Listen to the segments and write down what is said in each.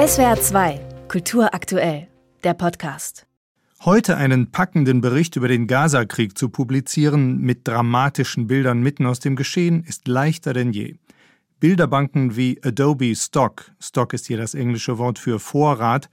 SWR 2, Kultur aktuell, der Podcast. Heute einen packenden Bericht über den Gaza-Krieg zu publizieren mit dramatischen Bildern mitten aus dem Geschehen ist leichter denn je. Bilderbanken wie Adobe Stock, Stock ist hier das englische Wort für Vorrat,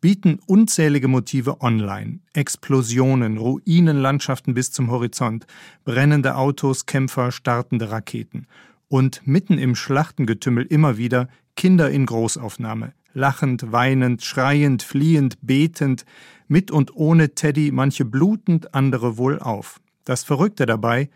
bieten unzählige Motive online. Explosionen, Ruinenlandschaften bis zum Horizont, brennende Autos, Kämpfer, startende Raketen. Und mitten im Schlachtengetümmel immer wieder Kinder in Großaufnahme, lachend, weinend, schreiend, fliehend, betend, mit und ohne Teddy, manche blutend, andere wohl auf. Das Verrückte dabei,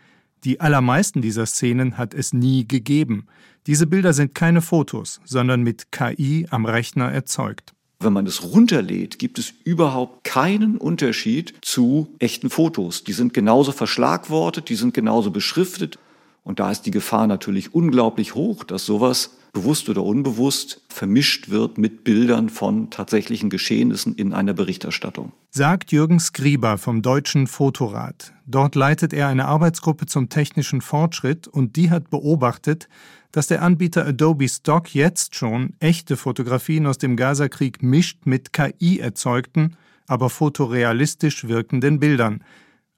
die allermeisten dieser Szenen hat es nie gegeben. Diese Bilder sind keine Fotos, sondern mit KI am Rechner erzeugt. Wenn man es runterlädt, gibt es überhaupt keinen Unterschied zu echten Fotos. Die sind genauso verschlagwortet, die sind genauso beschriftet. Und da ist die Gefahr natürlich unglaublich hoch, dass sowas bewusst oder unbewusst vermischt wird mit Bildern von tatsächlichen Geschehnissen in einer Berichterstattung. Sagt Jürgen Skriber vom Deutschen Fotorat. Dort leitet er eine Arbeitsgruppe zum technischen Fortschritt und die hat beobachtet, dass der Anbieter Adobe Stock jetzt schon echte Fotografien aus dem Gazakrieg mischt mit KI erzeugten, aber fotorealistisch wirkenden Bildern.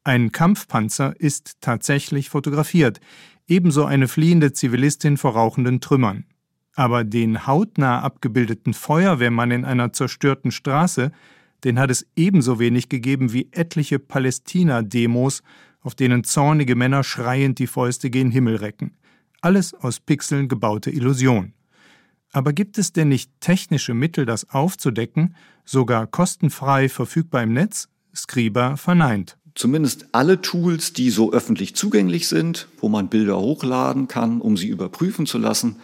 Ein Kampfpanzer ist tatsächlich fotografiert, ebenso eine fliehende Zivilistin vor rauchenden Trümmern. Aber den hautnah abgebildeten Feuerwehrmann in einer zerstörten Straße, den hat es ebenso wenig gegeben wie etliche Palästina-Demos, auf denen zornige Männer schreiend die Fäuste gen Himmel recken. Alles aus Pixeln gebaute Illusion. Aber gibt es denn nicht technische Mittel, das aufzudecken, sogar kostenfrei verfügbar im Netz? Scriba verneint. Zumindest alle Tools, die so öffentlich zugänglich sind, wo man Bilder hochladen kann, um sie überprüfen zu lassen,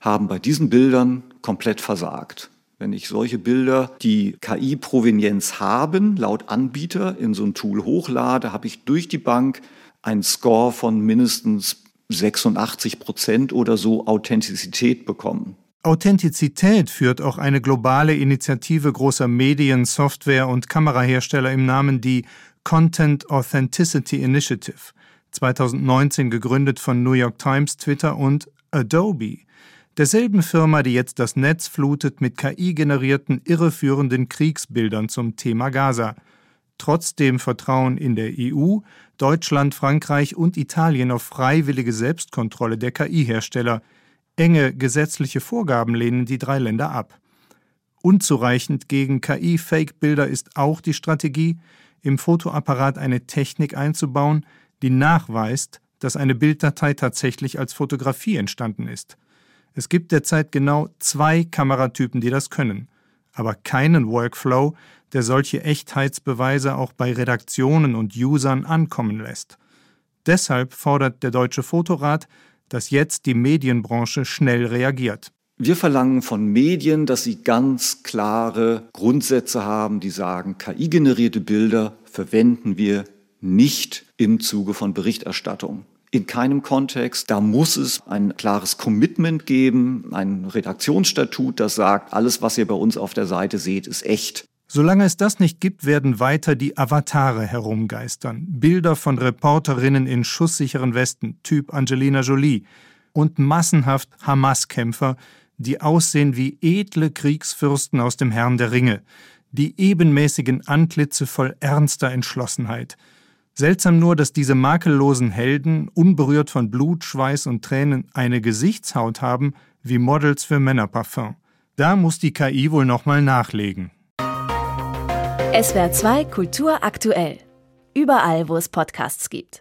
haben bei diesen Bildern komplett versagt. Wenn ich solche Bilder, die KI-Provenienz haben, laut Anbieter in so ein Tool hochlade, habe ich durch die Bank einen Score von mindestens 86 Prozent oder so Authentizität bekommen. Authentizität führt auch eine globale Initiative großer Medien, Software und Kamerahersteller im Namen die Content Authenticity Initiative, 2019 gegründet von New York Times, Twitter und Adobe derselben Firma, die jetzt das Netz flutet mit KI-generierten irreführenden Kriegsbildern zum Thema Gaza. Trotzdem Vertrauen in der EU, Deutschland, Frankreich und Italien auf freiwillige Selbstkontrolle der KI-Hersteller. Enge gesetzliche Vorgaben lehnen die drei Länder ab. Unzureichend gegen KI-Fake-Bilder ist auch die Strategie, im Fotoapparat eine Technik einzubauen, die nachweist, dass eine Bilddatei tatsächlich als Fotografie entstanden ist. Es gibt derzeit genau zwei Kameratypen, die das können, aber keinen Workflow, der solche Echtheitsbeweise auch bei Redaktionen und Usern ankommen lässt. Deshalb fordert der Deutsche Fotorat, dass jetzt die Medienbranche schnell reagiert. Wir verlangen von Medien, dass sie ganz klare Grundsätze haben, die sagen, KI-generierte Bilder verwenden wir nicht im Zuge von Berichterstattung in keinem Kontext. Da muss es ein klares Commitment geben, ein Redaktionsstatut, das sagt, alles, was ihr bei uns auf der Seite seht, ist echt. Solange es das nicht gibt, werden weiter die Avatare herumgeistern. Bilder von Reporterinnen in schusssicheren Westen, Typ Angelina Jolie, und massenhaft Hamas-Kämpfer, die aussehen wie edle Kriegsfürsten aus dem Herrn der Ringe, die ebenmäßigen Antlitze voll ernster Entschlossenheit – Seltsam nur, dass diese makellosen Helden, unberührt von Blut, Schweiß und Tränen, eine Gesichtshaut haben wie Models für Männerparfum. Da muss die KI wohl nochmal nachlegen. SWR 2 Kultur aktuell. Überall, wo es Podcasts gibt.